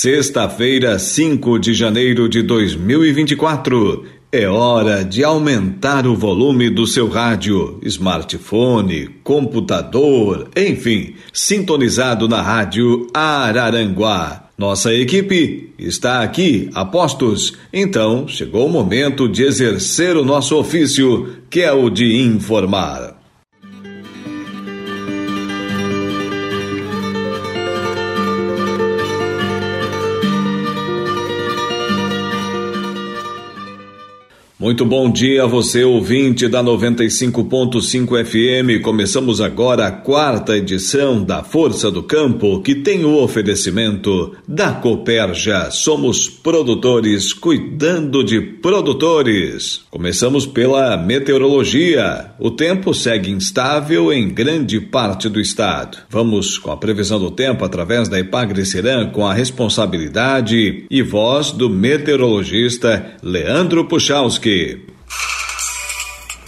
Sexta-feira, 5 de janeiro de 2024. É hora de aumentar o volume do seu rádio, smartphone, computador, enfim, sintonizado na rádio Araranguá. Nossa equipe está aqui, apostos. Então, chegou o momento de exercer o nosso ofício, que é o de informar. Muito bom dia a você, ouvinte da 95.5 FM. Começamos agora a quarta edição da Força do Campo, que tem o oferecimento da Coperja. Somos produtores cuidando de produtores. Começamos pela meteorologia. O tempo segue instável em grande parte do estado. Vamos com a previsão do tempo através da Ipagre com a responsabilidade e voz do meteorologista Leandro Puchalski.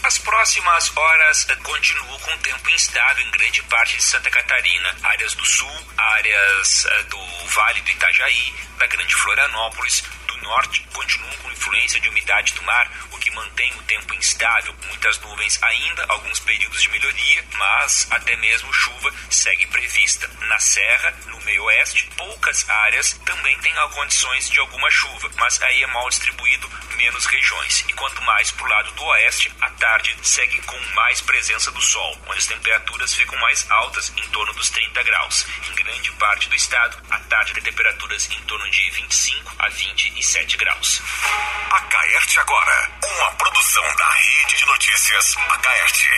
As próximas horas continuam com tempo instável em grande parte de Santa Catarina, áreas do sul, áreas eh, do Vale do Itajaí, da Grande Florianópolis, norte continuam com influência de umidade do mar, o que mantém o tempo instável, muitas nuvens ainda, alguns períodos de melhoria, mas até mesmo chuva segue prevista. Na serra, no meio oeste, poucas áreas também têm condições de alguma chuva, mas aí é mal distribuído menos regiões. E quanto mais para o lado do oeste, a tarde segue com mais presença do sol, onde as temperaturas ficam mais altas, em torno dos 30 graus. Em grande parte do estado, a tarde tem temperaturas em torno de 25 a 27 graus. A Caerte agora, uma produção da Rede de Notícias Acaerte.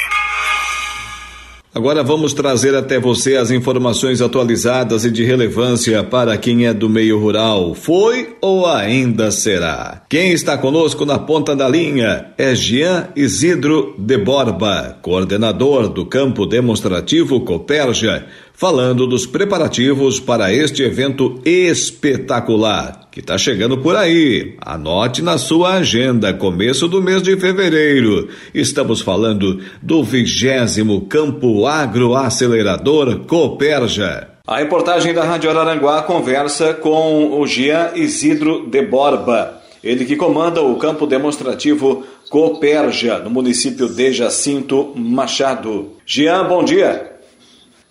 Agora vamos trazer até você as informações atualizadas e de relevância para quem é do meio rural. Foi ou ainda será? Quem está conosco na ponta da linha é Jean Isidro de Borba, coordenador do campo demonstrativo Coperja, falando dos preparativos para este evento espetacular que está chegando por aí. Anote na sua agenda, começo do mês de fevereiro. Estamos falando do vigésimo Campo Agroacelerador Coperja. A reportagem da Rádio Araranguá conversa com o Jean Isidro de Borba. Ele que comanda o campo demonstrativo Coperja, no município de Jacinto Machado. Jean, bom dia.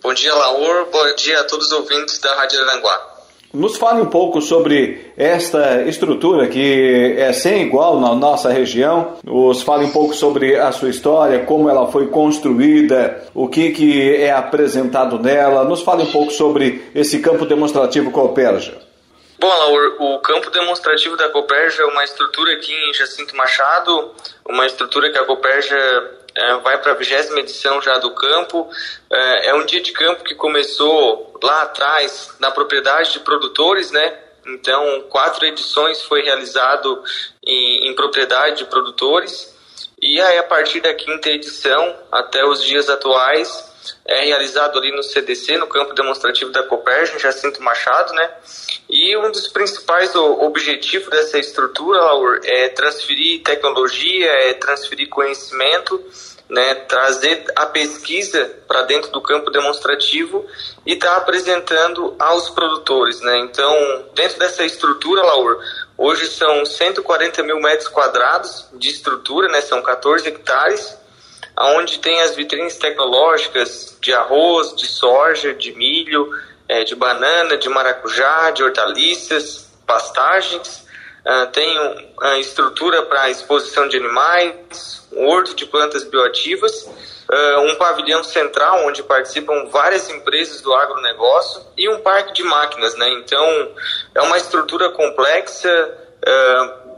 Bom dia, Laur. Bom dia a todos os ouvintes da Rádio Araranguá. Nos fale um pouco sobre esta estrutura que é sem igual na nossa região. Nos fale um pouco sobre a sua história, como ela foi construída, o que, que é apresentado nela. Nos fale um pouco sobre esse campo demonstrativo Cooperja. Bom, Laur, o campo demonstrativo da Coperja é uma estrutura aqui em Jacinto Machado, uma estrutura que a Coperja vai para a vigésima edição já do campo. É, é, um dia de campo que começou lá atrás na propriedade de produtores, né? Então, quatro edições foi realizado em, em propriedade de produtores. E aí, a partir da quinta edição até os dias atuais, é realizado ali no CDC, no campo demonstrativo da Coperja, em Jacinto Machado, né? E um dos principais objetivos dessa estrutura, Laur, é transferir tecnologia, é transferir conhecimento, né? Trazer a pesquisa para dentro do campo demonstrativo e estar tá apresentando aos produtores, né? Então, dentro dessa estrutura, Laur, hoje são 140 mil metros quadrados de estrutura, né? São 14 hectares onde tem as vitrines tecnológicas de arroz, de soja, de milho, é, de banana, de maracujá, de hortaliças, pastagens. Uh, tem uma estrutura para exposição de animais, um horto de plantas bioativas, uh, um pavilhão central onde participam várias empresas do agronegócio e um parque de máquinas. Né? Então, é uma estrutura complexa,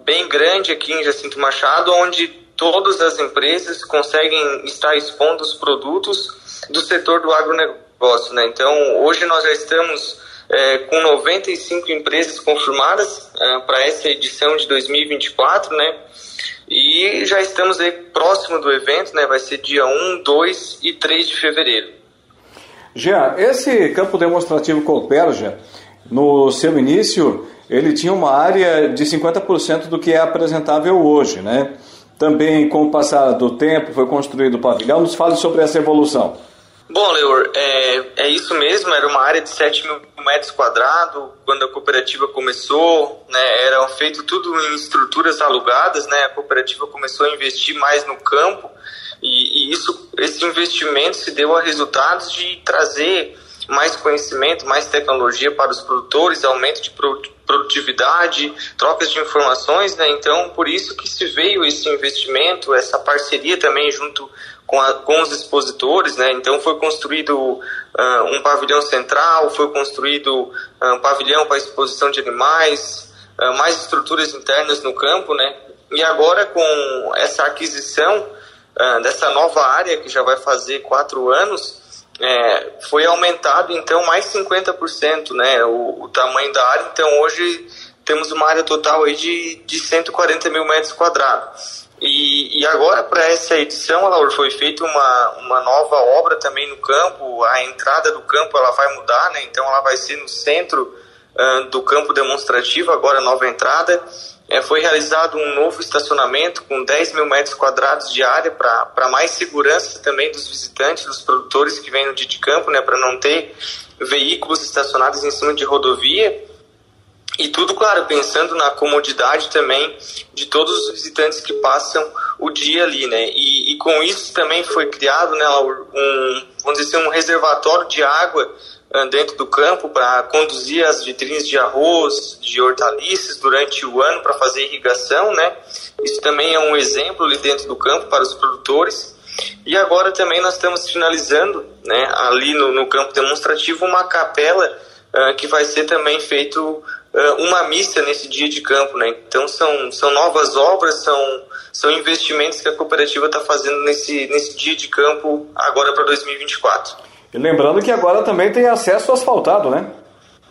bem grande aqui em Jacinto Machado, onde todas as empresas conseguem estar expondo os produtos do setor do agronegócio. Né? Então, hoje nós já estamos é, com 95 empresas confirmadas é, para essa edição de 2024, né? E já estamos aí próximo do evento, né? Vai ser dia 1, 2 e 3 de fevereiro. Já, esse campo demonstrativo Cooperja, no seu início, ele tinha uma área de 50% do que é apresentável hoje, né? Também, com o passar do tempo, foi construído o pavilhão. Nos fale sobre essa evolução. Bom, Leor, é, é isso mesmo, era uma área de 7 mil metros quadrados, quando a cooperativa começou, né, era feito tudo em estruturas alugadas, né, a cooperativa começou a investir mais no campo, e, e isso, esse investimento se deu a resultados de trazer mais conhecimento, mais tecnologia para os produtores, aumento de produtividade, trocas de informações, né? Então, por isso que se veio esse investimento, essa parceria também junto com, a, com os expositores, né? Então, foi construído uh, um pavilhão central, foi construído uh, um pavilhão para exposição de animais, uh, mais estruturas internas no campo, né? E agora, com essa aquisição dessa nova área, que já vai fazer quatro anos, é, foi aumentado então mais 50% né, o, o, tamanho da área. Então hoje temos uma área total aí de, de 140 mil metros quadrados. E, e agora para essa edição, Laura, foi feita uma, uma nova obra também no campo. A entrada do campo ela vai mudar, né? Então ela vai ser no centro uh, do campo demonstrativo, agora nova entrada é, foi realizado um novo estacionamento com 10 mil metros quadrados de área para mais segurança também dos visitantes, dos produtores que vêm no dia de campo, né, para não ter veículos estacionados em cima de rodovia. E tudo, claro, pensando na comodidade também de todos os visitantes que passam o dia ali, né? E, e com isso também foi criado, né, um, vamos dizer assim, um reservatório de água dentro do campo para conduzir as vitrines de arroz, de hortaliças durante o ano para fazer irrigação, né? Isso também é um exemplo ali dentro do campo para os produtores. E agora também nós estamos finalizando, né, ali no, no campo demonstrativo, uma capela uh, que vai ser também feito uh, uma missa nesse dia de campo, né? Então são, são novas obras, são, são investimentos que a cooperativa está fazendo nesse, nesse dia de campo agora para 2024. E lembrando que agora também tem acesso asfaltado, né?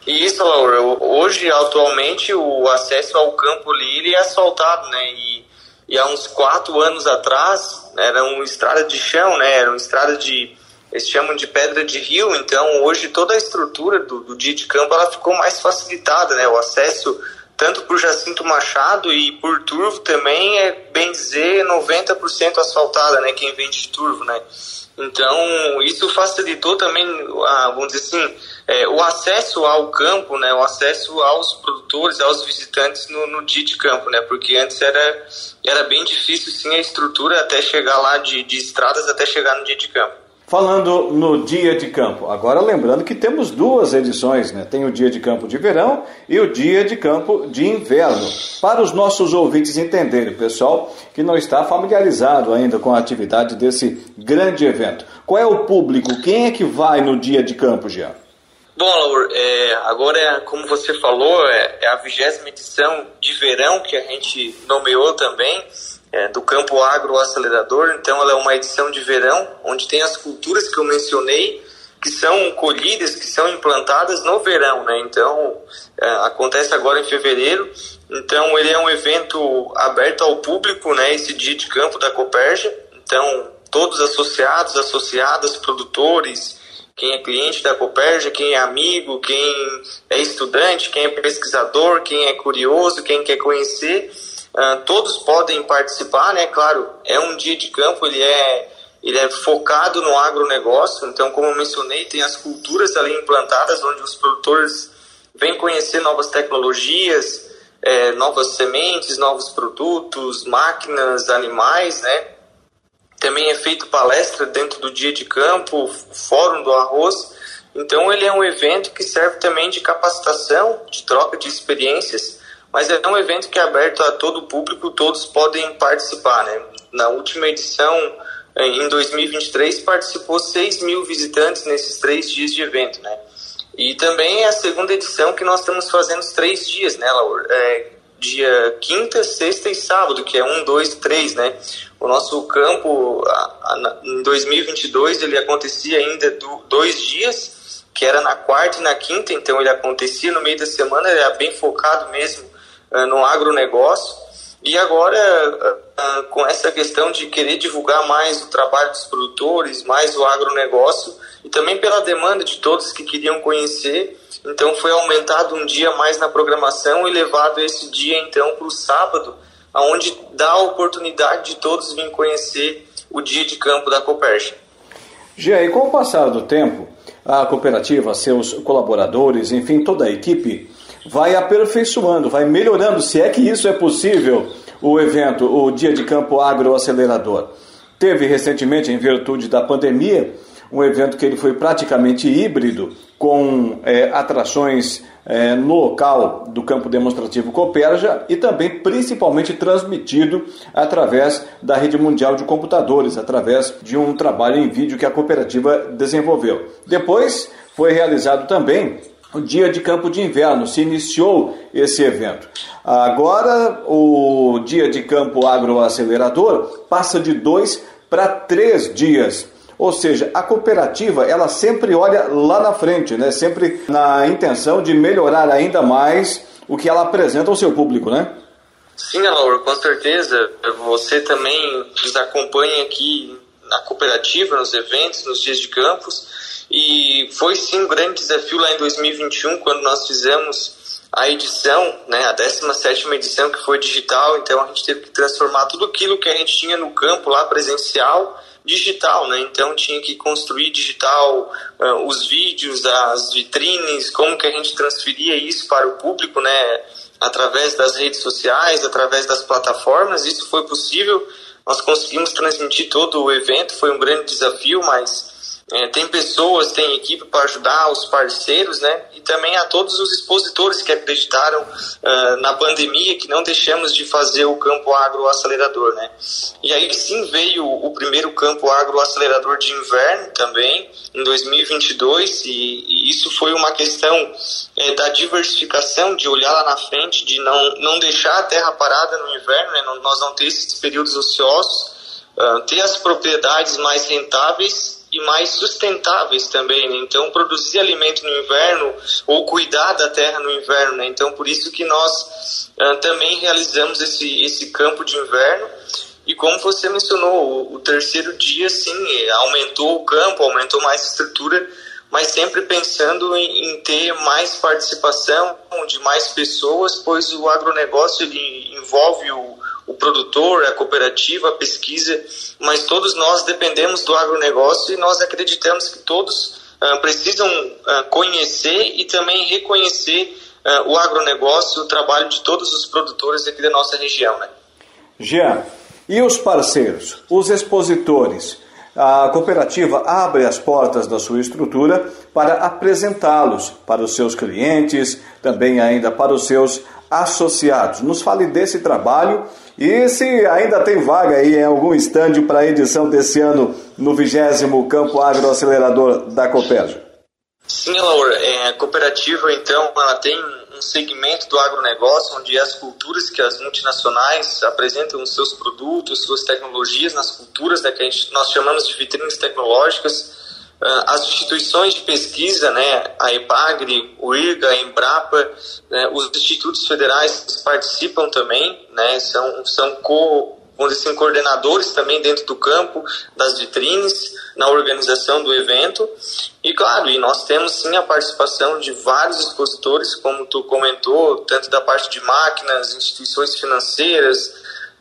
Isso, Laura. Hoje, atualmente, o acesso ao Campo Lille é asfaltado, né? E, e há uns quatro anos atrás, era uma estrada de chão, né? Era uma estrada de... Eles chamam de pedra de rio, então hoje toda a estrutura do, do dia de campo ela ficou mais facilitada, né? O acesso tanto por Jacinto Machado e por Turvo também é, bem dizer, 90% asfaltada, né? Quem vem de Turvo, né? Então, isso facilitou também, a, vamos dizer assim, é, o acesso ao campo, né, o acesso aos produtores, aos visitantes no, no, dia de campo, né, porque antes era, era bem difícil, sim, a estrutura até chegar lá de, de estradas até chegar no dia de campo. Falando no dia de campo, agora lembrando que temos duas edições, né? Tem o dia de campo de verão e o dia de campo de inverno. Para os nossos ouvintes entenderem, pessoal que não está familiarizado ainda com a atividade desse grande evento. Qual é o público? Quem é que vai no dia de campo, Jean? Bom, Laur, é, agora, como você falou, é, é a vigésima edição de verão que a gente nomeou também é, do Campo Agro Acelerador. Então, ela é uma edição de verão, onde tem as culturas que eu mencionei, que são colhidas, que são implantadas no verão, né? Então, é, acontece agora em fevereiro. Então, ele é um evento aberto ao público, né? Esse dia de campo da Coperja. Então, todos associados, associadas, produtores, quem é cliente da Coperja, quem é amigo, quem é estudante, quem é pesquisador, quem é curioso, quem quer conhecer, Uh, todos podem participar, né? Claro, é um dia de campo, ele é, ele é focado no agronegócio, então, como eu mencionei, tem as culturas ali implantadas, onde os produtores vêm conhecer novas tecnologias, é, novas sementes, novos produtos, máquinas, animais, né? Também é feito palestra dentro do dia de campo, fórum do arroz. Então, ele é um evento que serve também de capacitação, de troca de experiências mas é um evento que é aberto a todo o público, todos podem participar, né? Na última edição, eh, em 2023, participou 6 mil visitantes nesses três dias de evento, né? E também é a segunda edição que nós estamos fazendo os três dias, né, Laura? É, dia quinta, sexta e sábado, que é um, dois, três, né? O nosso campo, a, a, em 2022, ele acontecia ainda do, dois dias, que era na quarta e na quinta, então ele acontecia no meio da semana, era bem focado mesmo no agronegócio. E agora, uh, com essa questão de querer divulgar mais o trabalho dos produtores, mais o agronegócio, e também pela demanda de todos que queriam conhecer, então foi aumentado um dia mais na programação e levado esse dia então para o sábado, aonde dá a oportunidade de todos virem conhecer o dia de campo da Coperja. Gia, e com o passar do tempo, a cooperativa, seus colaboradores, enfim, toda a equipe, vai aperfeiçoando, vai melhorando, se é que isso é possível, o evento, o Dia de Campo Agroacelerador. Teve recentemente, em virtude da pandemia, um evento que ele foi praticamente híbrido, com é, atrações é, no local do campo demonstrativo Coperja e também principalmente transmitido através da rede mundial de computadores, através de um trabalho em vídeo que a cooperativa desenvolveu. Depois foi realizado também o dia de campo de inverno, se iniciou esse evento. Agora, o dia de campo agroacelerador passa de dois para três dias ou seja, a cooperativa ela sempre olha lá na frente, né? sempre na intenção de melhorar ainda mais o que ela apresenta ao seu público, né? Sim, Laura, com certeza. Você também nos acompanha aqui na cooperativa, nos eventos, nos dias de campus. E foi sim um grande desafio lá em 2021, quando nós fizemos a edição, né, a 17 edição que foi digital, então a gente teve que transformar tudo aquilo que a gente tinha no campo lá presencial digital, né? Então tinha que construir digital uh, os vídeos, as vitrines, como que a gente transferia isso para o público, né? Através das redes sociais, através das plataformas, isso foi possível. Nós conseguimos transmitir todo o evento, foi um grande desafio, mas é, tem pessoas, tem equipe para ajudar os parceiros, né? E também a todos os expositores que acreditaram uh, na pandemia, que não deixamos de fazer o campo agroacelerador, né? E aí sim veio o primeiro campo agroacelerador de inverno também, em 2022, e, e isso foi uma questão é, da diversificação, de olhar lá na frente, de não, não deixar a terra parada no inverno, né? Nós não ter esses períodos ociosos, uh, ter as propriedades mais rentáveis e mais sustentáveis também, né? Então, produzir alimento no inverno ou cuidar da terra no inverno, né? Então, por isso que nós uh, também realizamos esse, esse campo de inverno. E como você mencionou, o, o terceiro dia, sim, aumentou o campo, aumentou mais estrutura, mas sempre pensando em, em, ter mais participação de mais pessoas, pois o agronegócio ele envolve o, o produtor, a cooperativa, a pesquisa, mas todos nós dependemos do agronegócio e nós acreditamos que todos uh, precisam uh, conhecer e também reconhecer uh, o agronegócio, o trabalho de todos os produtores aqui da nossa região. Né? Jean, e os parceiros, os expositores? A cooperativa abre as portas da sua estrutura para apresentá-los para os seus clientes, também ainda para os seus associados. Nos fale desse trabalho e se ainda tem vaga aí em algum estande para a edição desse ano no 20 Campo Agroacelerador da Copérgia. Sim, Laura, é, a cooperativa então ela tem um segmento do agronegócio onde as culturas que as multinacionais apresentam seus produtos, suas tecnologias nas culturas, né, que gente, nós chamamos de vitrines tecnológicas, as instituições de pesquisa, né, a EPAGRE, o IRGA, a Embrapa, né, os institutos federais participam também, né, são, são co, assim, coordenadores também dentro do campo das vitrines, na organização do evento. E claro, e nós temos sim a participação de vários expositores, como tu comentou, tanto da parte de máquinas, instituições financeiras,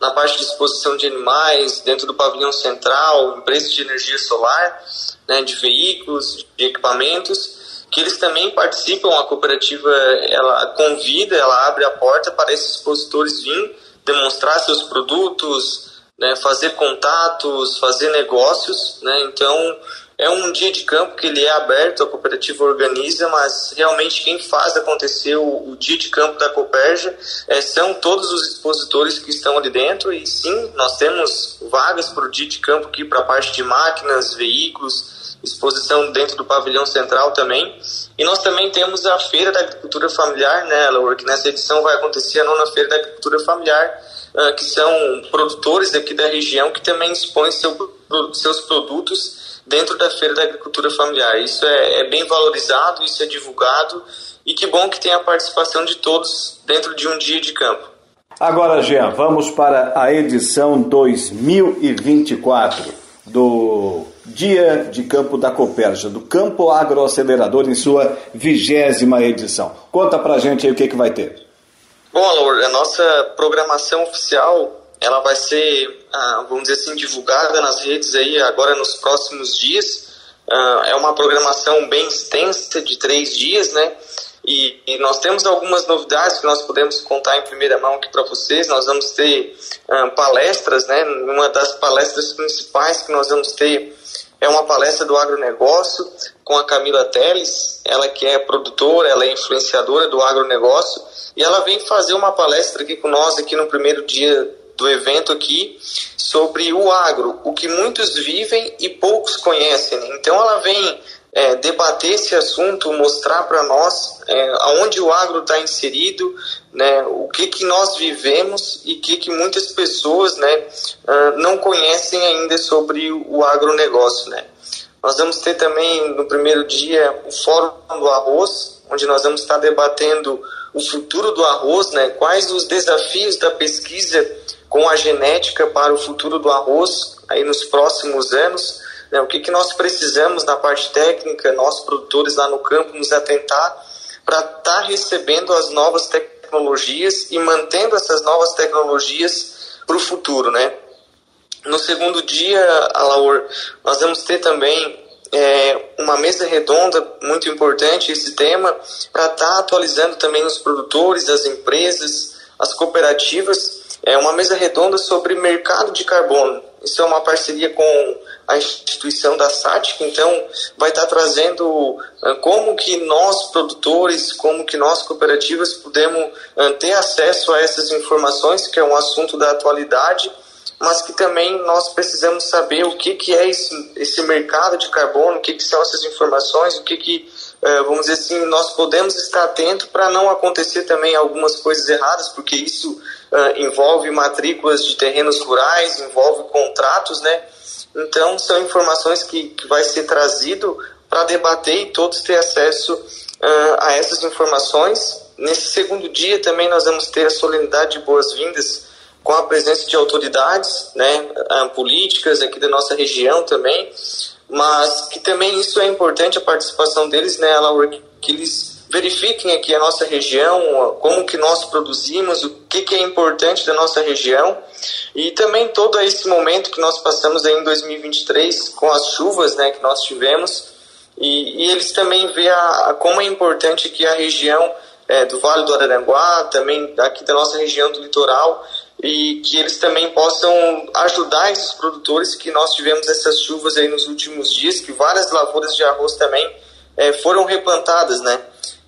na parte de exposição de animais, dentro do pavilhão central, empresas de energia solar né, de veículos, de equipamentos, que eles também participam, a cooperativa ela convida, ela abre a porta para esses expositores virem demonstrar seus produtos, né, fazer contatos, fazer negócios, né, então é um dia de campo que ele é aberto, a cooperativa organiza, mas realmente quem faz acontecer o, o dia de campo da Coperja é, são todos os expositores que estão ali dentro e sim, nós temos vagas para o dia de campo aqui para a parte de máquinas, veículos, exposição dentro do pavilhão central também. E nós também temos a Feira da Agricultura Familiar, né, Laura, que nessa edição vai acontecer a nona Feira da Agricultura Familiar, uh, que são produtores daqui da região que também expõem seu, seus produtos dentro da Feira da Agricultura Familiar. Isso é, é bem valorizado, isso é divulgado e que bom que tem a participação de todos dentro de um dia de campo. Agora, Jean, vamos para a edição 2024 do Dia de Campo da Copérgia, do Campo Agroacelerador, em sua vigésima edição. Conta pra gente aí o que, que vai ter. Bom, Alor, a nossa programação oficial ela vai ser, ah, vamos dizer assim, divulgada nas redes aí agora nos próximos dias. Ah, é uma programação bem extensa de três dias, né? E, e, nós temos algumas novidades que nós podemos contar em primeira mão aqui para vocês. Nós vamos ter ah, palestras, né? Uma das palestras principais que nós vamos ter é uma palestra do agronegócio com a Camila Teles, ela que é produtora, ela é influenciadora do agronegócio, e ela vem fazer uma palestra aqui com nós aqui no primeiro dia do evento aqui sobre o agro, o que muitos vivem e poucos conhecem. Então ela vem é, debater esse assunto, mostrar para nós é, aonde o agro está inserido, né, o que, que nós vivemos e que, que muitas pessoas né, uh, não conhecem ainda sobre o agronegócio. Né. Nós vamos ter também no primeiro dia o Fórum do Arroz, onde nós vamos estar debatendo o futuro do arroz, né, quais os desafios da pesquisa com a genética para o futuro do arroz aí nos próximos anos. Né, o que, que nós precisamos na parte técnica, nós produtores lá no campo, nos atentar para estar tá recebendo as novas tecnologias e mantendo essas novas tecnologias para o futuro, né? No segundo dia, Alaor, nós vamos ter também é, uma mesa redonda muito importante esse tema para estar tá atualizando também os produtores, as empresas, as cooperativas é uma mesa redonda sobre mercado de carbono. Isso é uma parceria com a instituição da SATIC, então vai estar trazendo ah, como que nós produtores, como que nós cooperativas podemos ah, ter acesso a essas informações, que é um assunto da atualidade, mas que também nós precisamos saber o que, que é esse, esse mercado de carbono, o que, que são essas informações, o que, que ah, vamos dizer assim, nós podemos estar atentos para não acontecer também algumas coisas erradas, porque isso uh, envolve matrículas de terrenos rurais, envolve contratos, né? Então, são informações que, que vai ser trazido para debater e todos ter acesso uh, a essas informações. Nesse segundo dia também nós vamos ter a solenidade de boas-vindas com a presença de autoridades né, políticas aqui da nossa região também, mas que também isso é importante a participação deles, né, Laura, que eles verifiquem aqui a nossa região, como que nós produzimos, o que, que é importante da nossa região. E também todo esse momento que nós passamos aí em 2023 com as chuvas né, que nós tivemos. E, e eles também vê a, a, como é importante que a região é, do Vale do Araranguá, também aqui da nossa região do litoral e que eles também possam ajudar esses produtores que nós tivemos essas chuvas aí nos últimos dias, que várias lavouras de arroz também é, foram replantadas, né?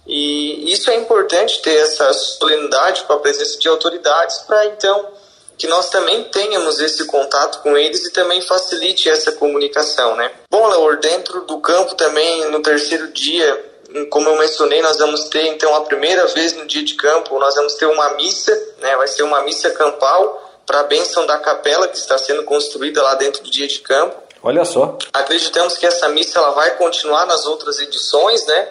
E isso é importante ter essa solenidade com a presença de autoridades para então que nós também tenhamos esse contato com eles e também facilite essa comunicação, né? Bom, Laura, dentro do campo também no terceiro dia, como eu mencionei, nós vamos ter então a primeira vez no dia de campo, nós vamos ter uma missa, né? Vai ser uma missa campal para a bênção da capela que está sendo construída lá dentro do dia de campo. Olha só. Acreditamos que essa missa ela vai continuar nas outras edições, né?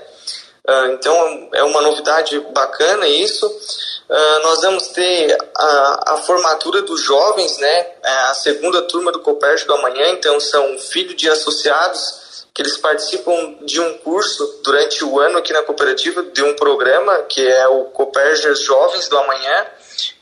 Ah, então é uma novidade bacana isso. Uh, nós vamos ter a, a, formatura dos jovens, né? É a segunda turma do Copércio do Amanhã, então são filhos de associados que eles participam de um curso durante o ano aqui na cooperativa, de um programa que é o Copércio Jovens do Amanhã.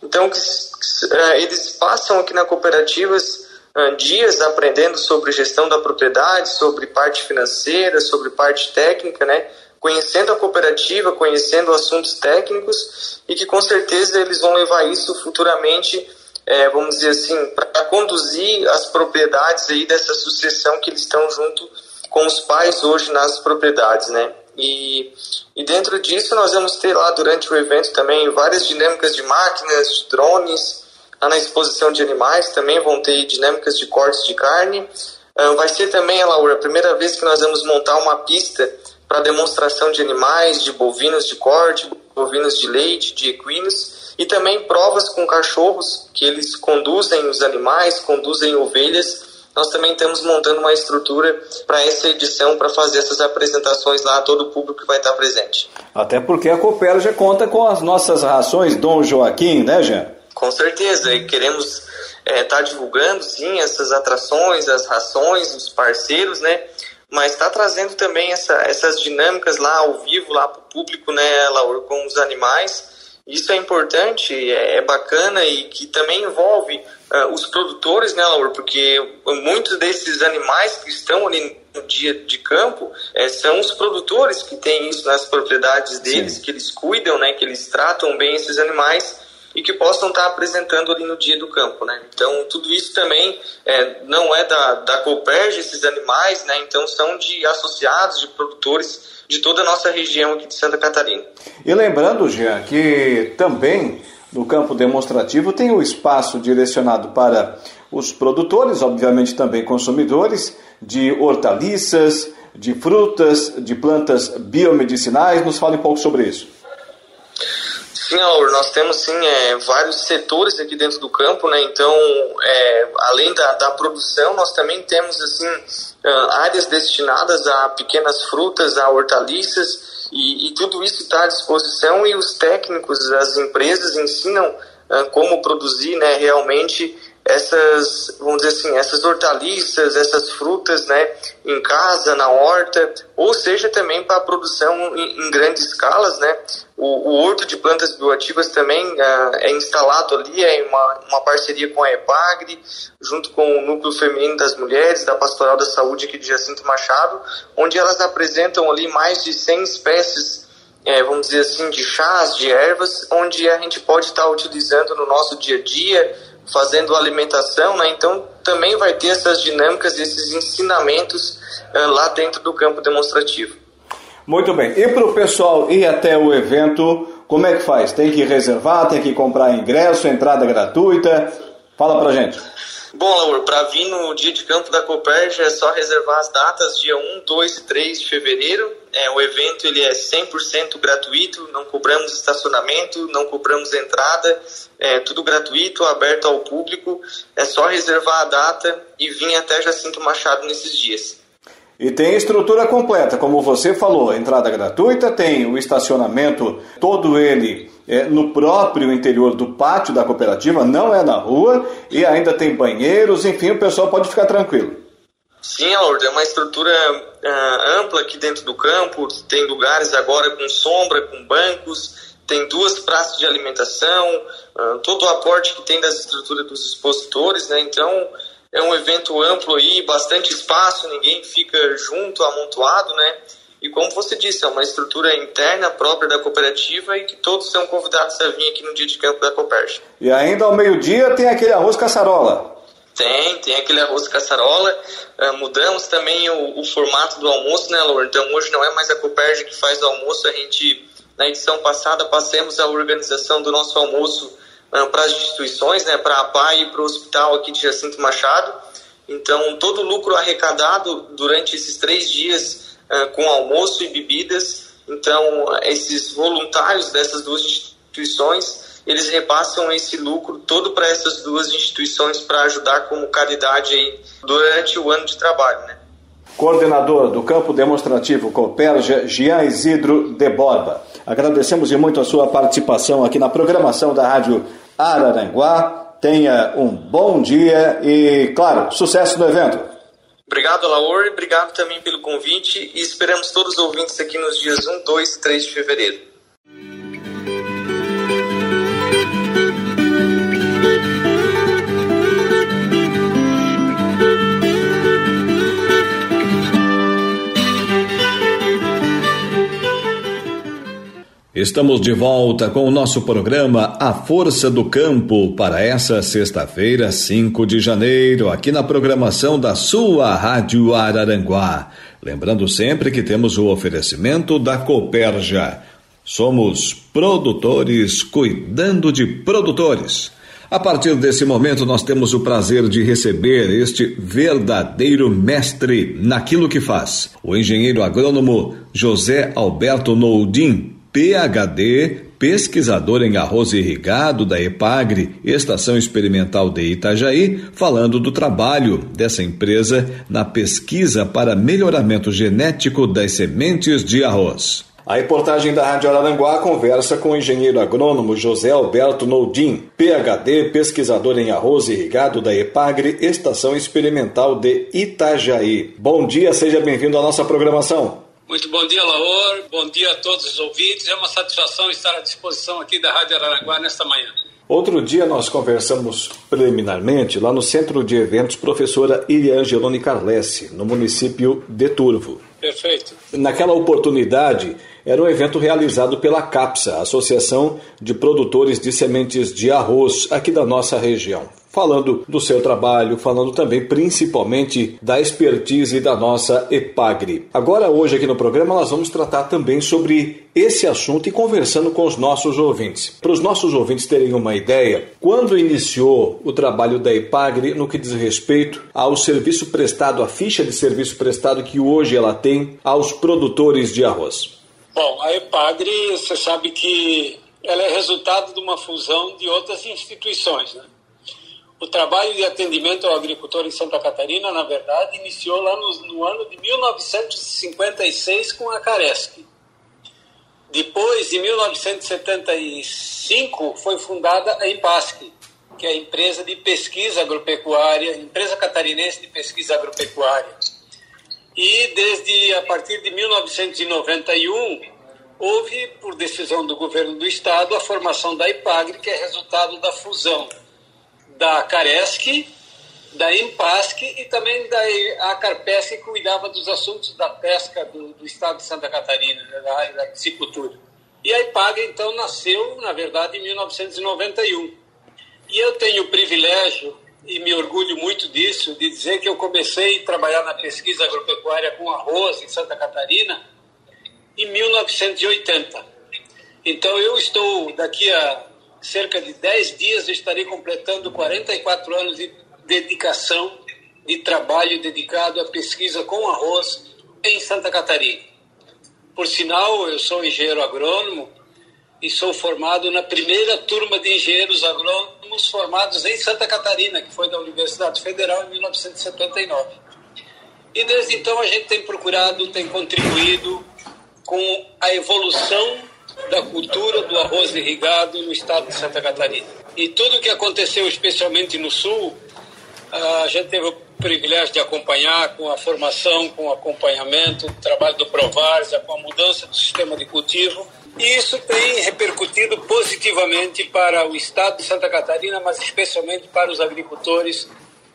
Então que, uh, eles passam aqui na cooperativas dias aprendendo sobre gestão da propriedade, sobre parte financeira, sobre parte técnica, né? conhecendo a cooperativa, conhecendo assuntos técnicos e que com certeza eles vão levar isso futuramente, é, vamos dizer assim, para conduzir as propriedades aí dessa sucessão que eles estão junto com os pais hoje nas propriedades, né? E, e dentro disso nós vamos ter lá durante o evento também várias dinâmicas de máquinas, de drones, lá na exposição de animais também vão ter dinâmicas de cortes de carne. Uh, vai ser também, Laura, a primeira vez que nós vamos montar uma pista para demonstração de animais, de bovinos de corte, bovinos de leite, de equinos e também provas com cachorros que eles conduzem os animais, conduzem ovelhas nós também estamos montando uma estrutura para essa edição, para fazer essas apresentações lá a todo o público que vai estar presente. Até porque a Copel já conta com as nossas rações Dom Joaquim, né, Jean? Com certeza, e queremos estar é, tá divulgando, sim, essas atrações, as rações, os parceiros, né? Mas está trazendo também essa, essas dinâmicas lá ao vivo, lá para o público, né, Laura, com os animais. Isso é importante, é, é bacana e que também envolve uh, os produtores, né, Laura? Porque muitos desses animais que estão ali no dia de campo é, são os produtores que têm isso nas propriedades deles, Sim. que eles cuidam, né, que eles tratam bem esses animais e que possam estar apresentando ali no dia do campo, né? Então tudo isso também é, não é da da Coperge esses animais, né? Então são de associados, de produtores de toda a nossa região aqui de Santa Catarina. E lembrando, Jean, que também no campo demonstrativo tem o espaço direcionado para os produtores, obviamente também consumidores, de hortaliças, de frutas, de plantas biomedicinais. Nos fale um pouco sobre isso. Sim, Laura, nós temos sim é, vários setores aqui dentro do campo, né? Então, é, além da, da produção, nós também temos assim áreas destinadas a pequenas frutas, a hortaliças e, e tudo isso está à disposição e os técnicos, as empresas ensinam como produzir, né? Realmente essas, vamos dizer assim, essas hortaliças, essas frutas, né, em casa, na horta, ou seja também para a produção em, em, grandes escalas, né. O, o horto de plantas bioativas também uh, é instalado ali, é uma, uma parceria com a EPAGRE, junto com o Núcleo Feminino das Mulheres, da Pastoral da Saúde aqui de Jacinto Machado, onde elas apresentam ali mais de 100 espécies é, vamos dizer assim, de chás, de ervas, onde a gente pode estar utilizando no nosso dia a dia, fazendo alimentação, né? Então também vai ter essas dinâmicas, esses ensinamentos uh, lá dentro do campo demonstrativo. Muito bem. E para o pessoal ir até o evento, como é que faz? Tem que reservar, tem que comprar ingresso, entrada gratuita? Fala pra gente. Bom, Laura, para vir no dia de campo da Coperja é só reservar as datas dia 1, 2 e 3 de fevereiro. É, o evento ele é 100% gratuito, não cobramos estacionamento, não cobramos entrada, é tudo gratuito, aberto ao público. É só reservar a data e vir até Jacinto Machado nesses dias. E tem estrutura completa, como você falou, entrada gratuita, tem o estacionamento, todo ele é, no próprio interior do pátio da cooperativa, não é na rua, e ainda tem banheiros, enfim, o pessoal pode ficar tranquilo. Sim, Lourdes, é uma estrutura uh, ampla aqui dentro do campo, tem lugares agora com sombra, com bancos, tem duas praças de alimentação, uh, todo o aporte que tem das estruturas dos expositores, né? Então, é um evento amplo aí, bastante espaço, ninguém fica junto, amontoado, né? E como você disse, é uma estrutura interna própria da cooperativa e que todos são convidados a vir aqui no dia de campo da Coperge. E ainda ao meio-dia tem aquele arroz caçarola. Tem, tem aquele arroz caçarola. Uh, mudamos também o, o, formato do almoço, né, Laura? Então hoje não é mais a Coperge que faz o almoço, a gente, na edição passada, passemos a organização do nosso almoço para as instituições, né, para a PAI e para o hospital aqui de Jacinto Machado. Então, todo o lucro arrecadado durante esses três dias uh, com almoço e bebidas, então, esses voluntários dessas duas instituições, eles repassam esse lucro todo para essas duas instituições para ajudar como caridade durante o ano de trabalho, né? Coordenador do campo demonstrativo Cooperja, Jean Isidro de Borba. Agradecemos muito a sua participação aqui na programação da Rádio Araranguá. Tenha um bom dia e, claro, sucesso no evento. Obrigado, Laor, obrigado também pelo convite e esperamos todos os ouvintes aqui nos dias 1, 2 e 3 de fevereiro. Estamos de volta com o nosso programa A Força do Campo para essa sexta-feira, 5 de janeiro, aqui na programação da sua Rádio Araranguá. Lembrando sempre que temos o oferecimento da Coperja. Somos produtores cuidando de produtores. A partir desse momento, nós temos o prazer de receber este verdadeiro mestre naquilo que faz, o engenheiro agrônomo José Alberto Noudin PhD, pesquisador em arroz irrigado da EPAGRE, Estação Experimental de Itajaí, falando do trabalho dessa empresa na pesquisa para melhoramento genético das sementes de arroz. A reportagem da Rádio Araranguá conversa com o engenheiro agrônomo José Alberto Noldim, PhD, pesquisador em arroz irrigado da EPAGRE, Estação Experimental de Itajaí. Bom dia, seja bem-vindo à nossa programação. Muito bom dia, Laor. Bom dia a todos os ouvintes. É uma satisfação estar à disposição aqui da Rádio Araranguá nesta manhã. Outro dia nós conversamos preliminarmente lá no Centro de Eventos Professora Iria Angeloni Carlesse, no município de Turvo. Perfeito. Naquela oportunidade, era um evento realizado pela CAPSA, Associação de Produtores de Sementes de Arroz, aqui da nossa região. Falando do seu trabalho, falando também principalmente da expertise da nossa EPAGRE. Agora, hoje aqui no programa, nós vamos tratar também sobre esse assunto e conversando com os nossos ouvintes. Para os nossos ouvintes terem uma ideia, quando iniciou o trabalho da EPAGRE no que diz respeito ao serviço prestado, a ficha de serviço prestado que hoje ela tem aos produtores de arroz? Bom, a EPAGRE, você sabe que ela é resultado de uma fusão de outras instituições. Né? O trabalho de atendimento ao agricultor em Santa Catarina, na verdade, iniciou lá no, no ano de 1956 com a Caresc. Depois, em 1975, foi fundada a IMPASC, que é a empresa de pesquisa agropecuária, empresa catarinense de pesquisa agropecuária e desde a partir de 1991 houve, por decisão do governo do estado, a formação da IPAGRE, que é resultado da fusão da Caresc, da Empasc e também da Acarpesc, que cuidava dos assuntos da pesca do, do estado de Santa Catarina, né, da área da piscicultura. E a IPAGRE, então, nasceu, na verdade, em 1991. E eu tenho o privilégio e me orgulho muito disso, de dizer que eu comecei a trabalhar na pesquisa agropecuária com arroz em Santa Catarina em 1980. Então eu estou, daqui a cerca de 10 dias, estarei completando 44 anos de dedicação, de trabalho dedicado à pesquisa com arroz em Santa Catarina. Por sinal, eu sou engenheiro agrônomo, e sou formado na primeira turma de engenheiros agrônomos formados em Santa Catarina, que foi da Universidade Federal em 1979. E desde então a gente tem procurado, tem contribuído com a evolução da cultura do arroz irrigado no estado de Santa Catarina. E tudo o que aconteceu, especialmente no sul, a gente teve o privilégio de acompanhar com a formação, com o acompanhamento, o trabalho do Provárzia, com a mudança do sistema de cultivo e isso tem repercutido positivamente para o estado de Santa Catarina, mas especialmente para os agricultores,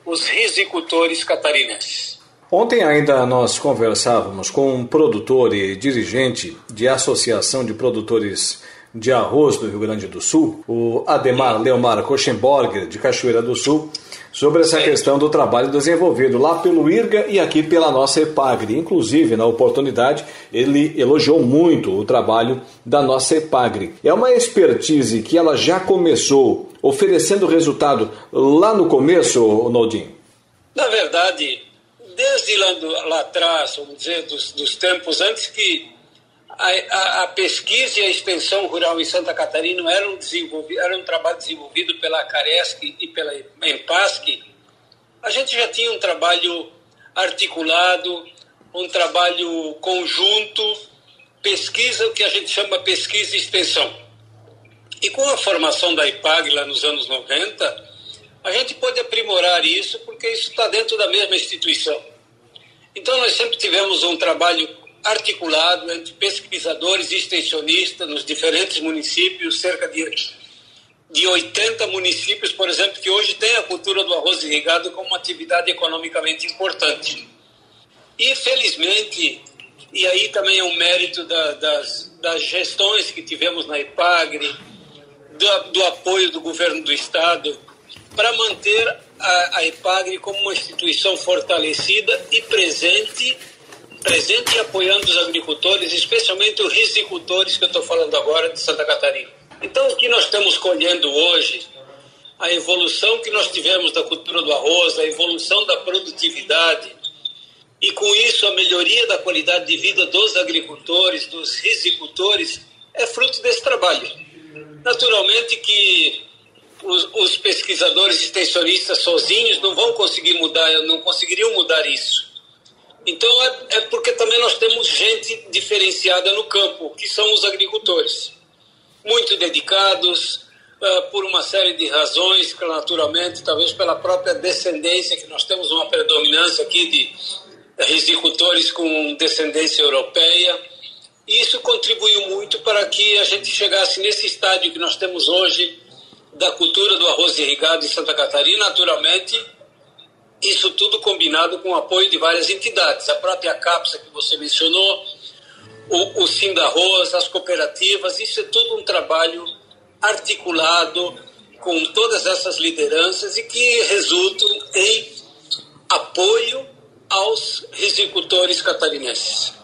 os risicultores catarinenses. Ontem ainda nós conversávamos com um produtor e dirigente de Associação de Produtores de Arroz do Rio Grande do Sul, o Ademar Leomar Koschenborger, de Cachoeira do Sul, sobre essa questão do trabalho desenvolvido lá pelo IRGA e aqui pela nossa EPAGRE. Inclusive, na oportunidade, ele elogiou muito o trabalho da nossa EPAGRE. É uma expertise que ela já começou oferecendo resultado lá no começo, Naldinho? Na verdade, desde lá, lá atrás, vamos dizer, dos, dos tempos antes que a, a, a, pesquisa e a extensão rural em Santa Catarina eram, era um trabalho desenvolvido pela Caresc e pela Empasc, a gente já tinha um trabalho articulado, um trabalho conjunto, pesquisa, o que a gente chama pesquisa e extensão. E com a formação da IPAG lá nos anos 90, a gente pode aprimorar isso, porque isso está dentro da mesma instituição. Então, nós sempre tivemos um trabalho articulado entre pesquisadores e extensionistas nos diferentes municípios, cerca de, de 80 municípios, por exemplo, que hoje têm a cultura do arroz irrigado como uma atividade economicamente importante. E, felizmente, e aí também é um mérito da, das, das gestões que tivemos na IPAGRE, do, do apoio do governo do Estado, para manter a, a IPAGRE como uma instituição fortalecida e presente presente e apoiando os agricultores, especialmente os risicultores que eu estou falando agora de Santa Catarina. Então, o que nós estamos colhendo hoje, a evolução que nós tivemos da cultura do arroz, a evolução da produtividade, e com isso a melhoria da qualidade de vida dos agricultores, dos risicultores, é fruto desse trabalho. Naturalmente que os, os pesquisadores extensionistas sozinhos não vão conseguir mudar, não conseguiriam mudar isso. Então é, é porque também nós temos gente diferenciada no campo, que são os agricultores, muito dedicados, uh, por uma série de razões, que naturalmente, talvez pela própria descendência, que nós temos uma predominância aqui de risicultores com descendência europeia. Isso contribuiu muito para que a gente chegasse nesse estádio que nós temos hoje da cultura do arroz irrigado em Santa Catarina, naturalmente, isso tudo combinado com o apoio de várias entidades, a própria CAPSA que você mencionou, o, o Sindarroz, as cooperativas, isso é tudo um trabalho articulado com todas essas lideranças e que resultam em apoio aos risicultores catarinenses.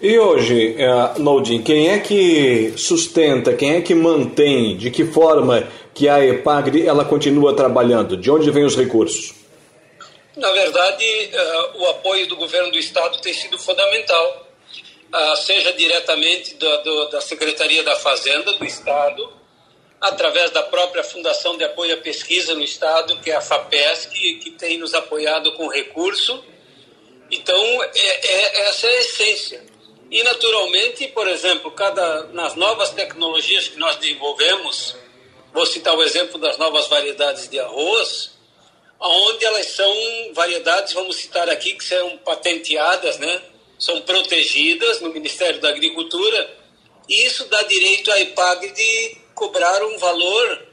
E hoje, uh, quem é que sustenta, quem é que mantém, de que forma que a EPAGRE ela continua trabalhando? De onde vêm os recursos? Na verdade, uh, o apoio do governo do estado tem sido fundamental, uh, seja diretamente do, do, da Secretaria da Fazenda do estado, através da própria Fundação de Apoio à Pesquisa no estado, que é a FAPESC, que tem nos apoiado com recurso. Então, é, é, essa é a essência. E, naturalmente, por exemplo, cada, nas novas tecnologias que nós desenvolvemos, vou citar o exemplo das novas variedades de arroz, onde elas são variedades, vamos citar aqui, que são patenteadas, né? são protegidas no Ministério da Agricultura, e isso dá direito à IPAG de cobrar um valor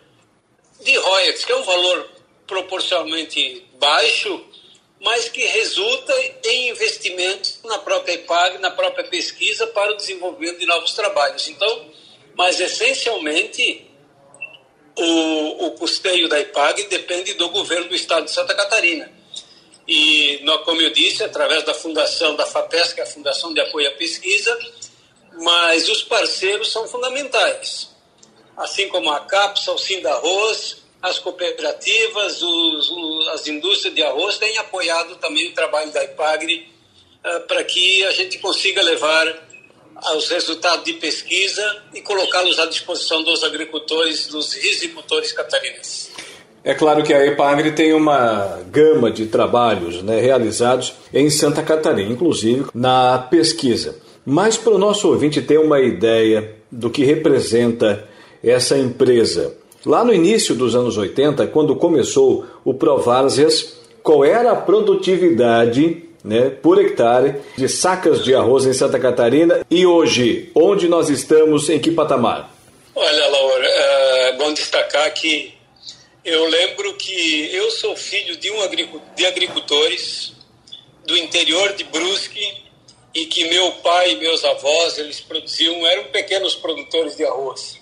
de royalties, que é um valor proporcionalmente baixo, mas que resulta em investimentos na própria IPAG, na própria pesquisa para o desenvolvimento de novos trabalhos. Então, mas essencialmente o, o custeio da IPAG depende do governo do estado de Santa Catarina. E, como eu disse, através da fundação da FAPESC, a Fundação de Apoio à Pesquisa, mas os parceiros são fundamentais. Assim como a CAPSA, o Sindarroz, as cooperativas, os, os, as indústrias de arroz têm apoiado também o trabalho da IPAGRE uh, para que a gente consiga levar os resultados de pesquisa e colocá-los à disposição dos agricultores, dos risicultores catarinenses. É claro que a EPAGRE tem uma gama de trabalhos né, realizados em Santa Catarina, inclusive na pesquisa. Mas para o nosso ouvinte ter uma ideia do que representa essa empresa, lá no início dos anos 80, quando começou o Provársias, qual era a produtividade né, por hectare de sacas de arroz em Santa Catarina e hoje, onde nós estamos, em que patamar? Olha, Laura, é bom destacar que eu lembro que eu sou filho de, um de agricultores do interior de Brusque e que meu pai e meus avós, eles produziam, eram pequenos produtores de arroz.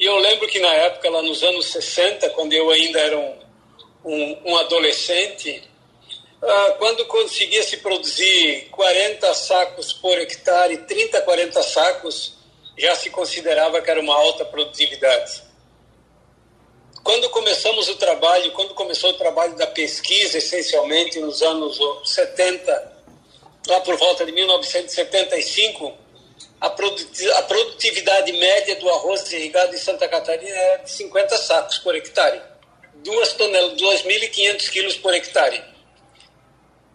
E eu lembro que na época, lá nos anos 60, quando eu ainda era um, um, um adolescente, quando conseguia se produzir 40 sacos por hectare, 30, 40 sacos, já se considerava que era uma alta produtividade. Quando começamos o trabalho, quando começou o trabalho da pesquisa, essencialmente nos anos 70, lá por volta de 1975, a produtividade média do arroz irrigado em Santa Catarina era de 50 sacos por hectare, 2.500 quilos por hectare.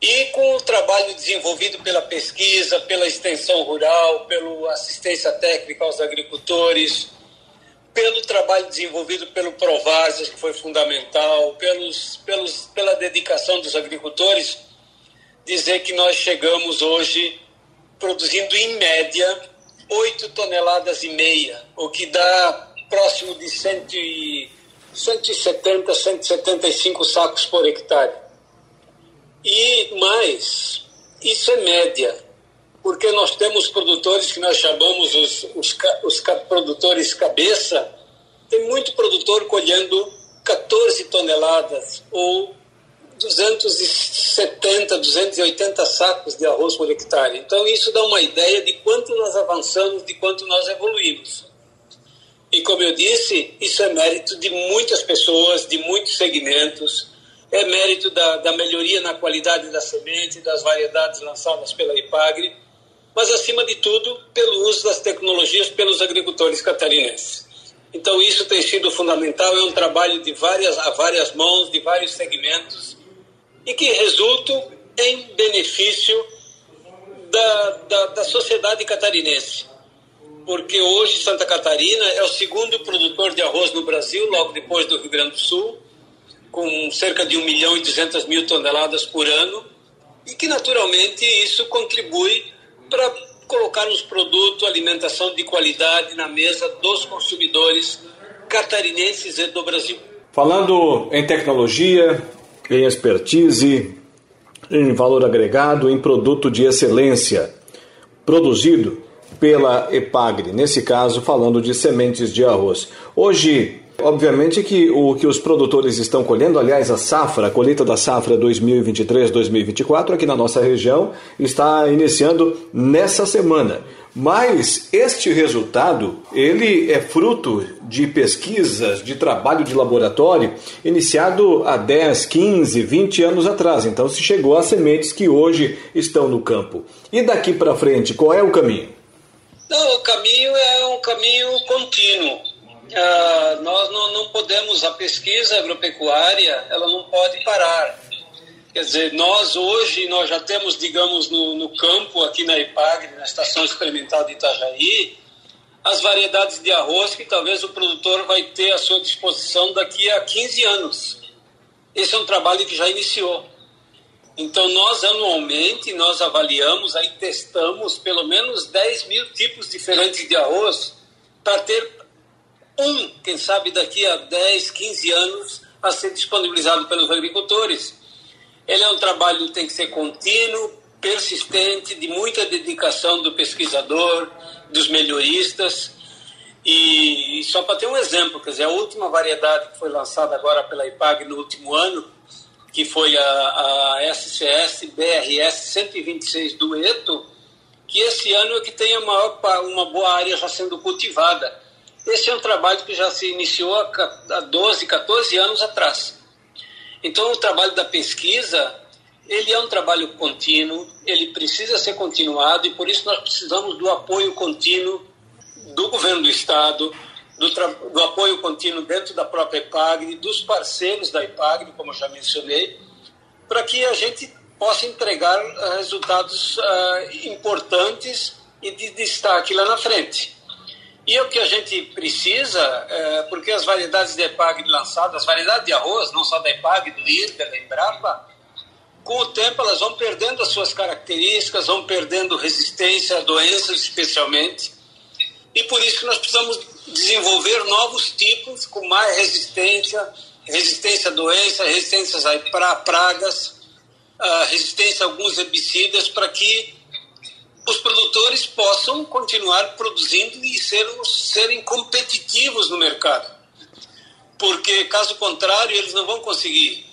E com o trabalho desenvolvido pela pesquisa, pela extensão rural, pela assistência técnica aos agricultores, pelo trabalho desenvolvido pelo Provásas, que foi fundamental, pelos, pelos, pela dedicação dos agricultores, dizer que nós chegamos hoje produzindo em média 8 toneladas e meia, o que dá próximo de 100, 170, 175 sacos por hectare. E mais, isso é média, porque nós temos produtores que nós chamamos os, os, os produtores cabeça, tem muito produtor colhendo 14 toneladas ou 270, 280 sacos de arroz por hectare. Então, isso dá uma ideia de quanto nós avançamos, de quanto nós evoluímos. E, como eu disse, isso é mérito de muitas pessoas, de muitos segmentos, é mérito da, da melhoria na qualidade da semente, das variedades lançadas pela IPAGRE, mas, acima de tudo, pelo uso das tecnologias pelos agricultores catarinenses. Então isso tem sido fundamental, é um trabalho de várias, a várias mãos, de vários segmentos, e que resulta em benefício da, da, da sociedade catarinense. Porque hoje Santa Catarina é o segundo produtor de arroz no Brasil, logo depois do Rio Grande do Sul, com cerca de 1 milhão e 200 mil toneladas por ano, e que naturalmente isso contribui para colocar os produtos, alimentação de qualidade na mesa dos consumidores catarinenses e do Brasil. Falando em tecnologia, em expertise, em valor agregado, em produto de excelência, produzido pela EPAGRE, nesse caso falando de sementes de arroz. Hoje, Obviamente que o que os produtores estão colhendo, aliás, a safra, a colheita da safra 2023-2024 aqui na nossa região está iniciando nessa semana. Mas este resultado, ele é fruto de pesquisas, de trabalho de laboratório iniciado há 10, 15, 20 anos atrás. Então se chegou a sementes que hoje estão no campo. E daqui para frente, qual é o caminho? Não, o caminho é um caminho contínuo ah, nós não, não podemos, a pesquisa agropecuária, ela não pode parar. Quer dizer, nós hoje, nós já temos, digamos, no, no campo, aqui na IPAG, na Estação Experimental de Itajaí, as variedades de arroz que talvez o produtor vai ter à sua disposição daqui a 15 anos. Esse é um trabalho que já iniciou. Então, nós anualmente, nós avaliamos, aí testamos pelo menos 10 mil tipos diferentes de arroz para ter um, quem sabe daqui a 10, 15 anos, a ser disponibilizado pelos agricultores. Ele é um trabalho que tem que ser contínuo, persistente, de muita dedicação do pesquisador, dos melhoristas. E, só para ter um exemplo, quer dizer, a última variedade que foi lançada agora pela IPAG no último ano, que foi a, a SCS BRS 126 Dueto, que esse ano é que tem uma boa área já sendo cultivada. Esse é um trabalho que já se iniciou há 12, 14 anos atrás. Então, o trabalho da pesquisa, ele é um trabalho contínuo, ele precisa ser continuado e por isso nós precisamos do apoio contínuo do governo do Estado, do, do apoio contínuo dentro da própria IPAGRE, dos parceiros da IPAGRE, como eu já mencionei, para que a gente possa entregar uh, resultados uh, importantes e de destaque lá na frente. E o que a gente precisa, é, porque as variedades de EPAG lançadas, as variedades de arroz, não só da EPAG, do IRCA, da Embrapa, com o tempo elas vão perdendo as suas características, vão perdendo resistência a doenças especialmente. E por isso que nós precisamos desenvolver novos tipos com mais resistência, resistência a doenças, resistência a pragas, resistência a alguns herbicidas, para que os produtores possam continuar produzindo e ser, serem competitivos no mercado. Porque, caso contrário, eles não vão conseguir.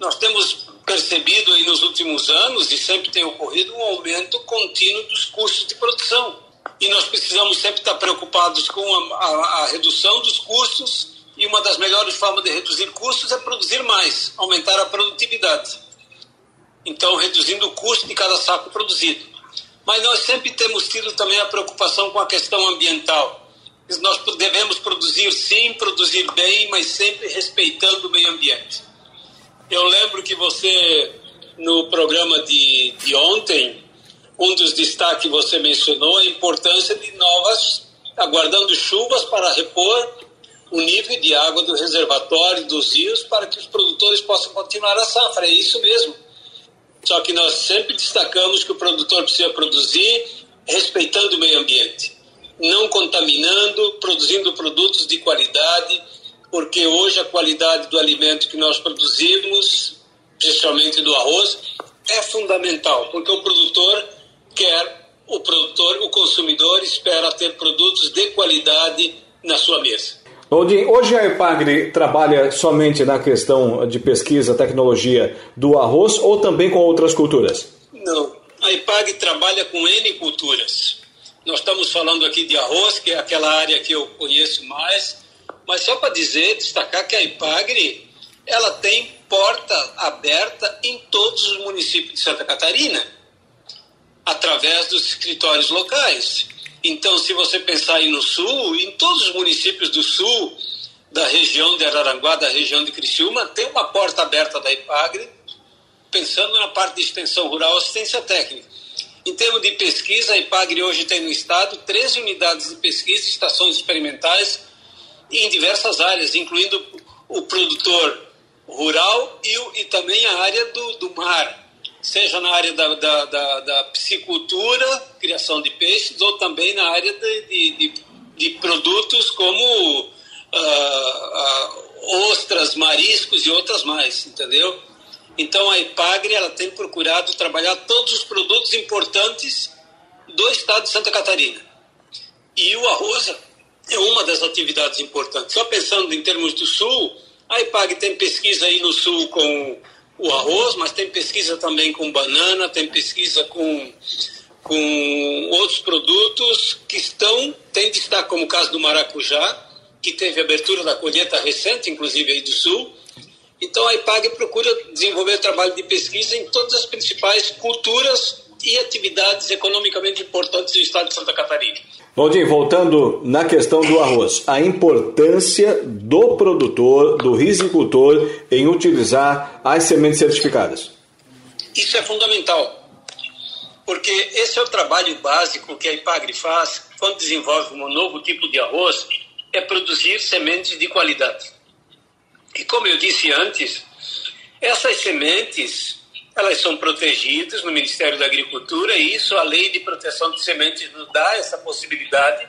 Nós temos percebido aí nos últimos anos, e sempre tem ocorrido, um aumento contínuo dos custos de produção. E nós precisamos sempre estar preocupados com a, a, a redução dos custos, e uma das melhores formas de reduzir custos é produzir mais, aumentar a produtividade. Então, reduzindo o custo de cada saco produzido. Mas nós sempre temos tido também a preocupação com a questão ambiental. Nós devemos produzir sim, produzir bem, mas sempre respeitando o meio ambiente. Eu lembro que você, no programa de, de ontem, um dos destaques que você mencionou a importância de novas, aguardando chuvas para repor o nível de água do reservatório, dos rios, para que os produtores possam continuar a safra. É isso mesmo. Só que nós sempre destacamos que o produtor precisa produzir respeitando o meio ambiente, não contaminando, produzindo produtos de qualidade, porque hoje a qualidade do alimento que nós produzimos, principalmente do arroz, é fundamental, porque o produtor quer, o produtor, o consumidor espera ter produtos de qualidade na sua mesa. Hoje a EPAGRE trabalha somente na questão de pesquisa, tecnologia do arroz ou também com outras culturas? Não, a EPAGRE trabalha com N culturas. Nós estamos falando aqui de arroz, que é aquela área que eu conheço mais, mas só para dizer, destacar que a EPAGRE ela tem porta aberta em todos os municípios de Santa Catarina, através dos escritórios locais. Então, se você pensar aí no sul, em todos os municípios do sul, da região de Araranguá, da região de Criciúma, tem uma porta aberta da IPAGRE, pensando na parte de extensão rural assistência técnica. Em termos de pesquisa, a IPAGRE hoje tem no estado 13 unidades de pesquisa, estações experimentais, em diversas áreas, incluindo o produtor rural e, e também a área do, do mar, seja na área da, da, da, da, piscicultura, criação de peixes, ou também na área de, de, de, produtos como uh, uh, ostras, mariscos e outras mais, entendeu? Então a IPAGRE ela tem procurado trabalhar todos os produtos importantes do estado de Santa Catarina. E o arroz é uma das atividades importantes. Só pensando em termos do sul, a IPAG tem pesquisa aí no sul com o arroz, mas tem pesquisa também com banana, tem pesquisa com, com outros produtos que estão, tem destaque como o caso do maracujá, que teve abertura da colheita recente, inclusive aí do sul. Então a IPAG procura desenvolver trabalho de pesquisa em todas as principais culturas e atividades economicamente importantes do estado de Santa Catarina. Valdir, voltando na questão do arroz, a importância do produtor, do risicultor, em utilizar as sementes certificadas. Isso é fundamental, porque esse é o trabalho básico que a Ipagre faz quando desenvolve um novo tipo de arroz, é produzir sementes de qualidade. E como eu disse antes, essas sementes elas são protegidas no Ministério da Agricultura e isso a lei de proteção de sementes nos dá essa possibilidade.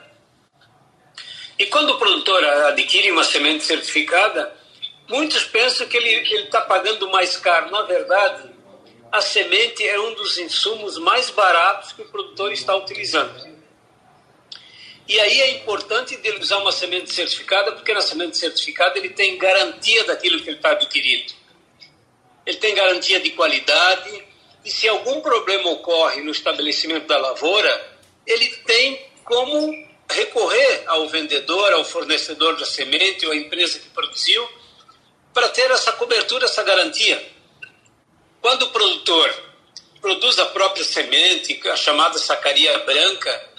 E quando o produtor adquire uma semente certificada, muitos pensam que ele está pagando mais caro. Na verdade, a semente é um dos insumos mais baratos que o produtor está utilizando. E aí é importante ele usar uma semente certificada, porque na semente certificada ele tem garantia daquilo que ele está adquirindo ele tem garantia de qualidade e se algum problema ocorre no estabelecimento da lavoura, ele tem como recorrer ao vendedor, ao fornecedor da semente ou à empresa que produziu para ter essa cobertura, essa garantia. Quando o produtor produz a própria semente, a chamada sacaria branca,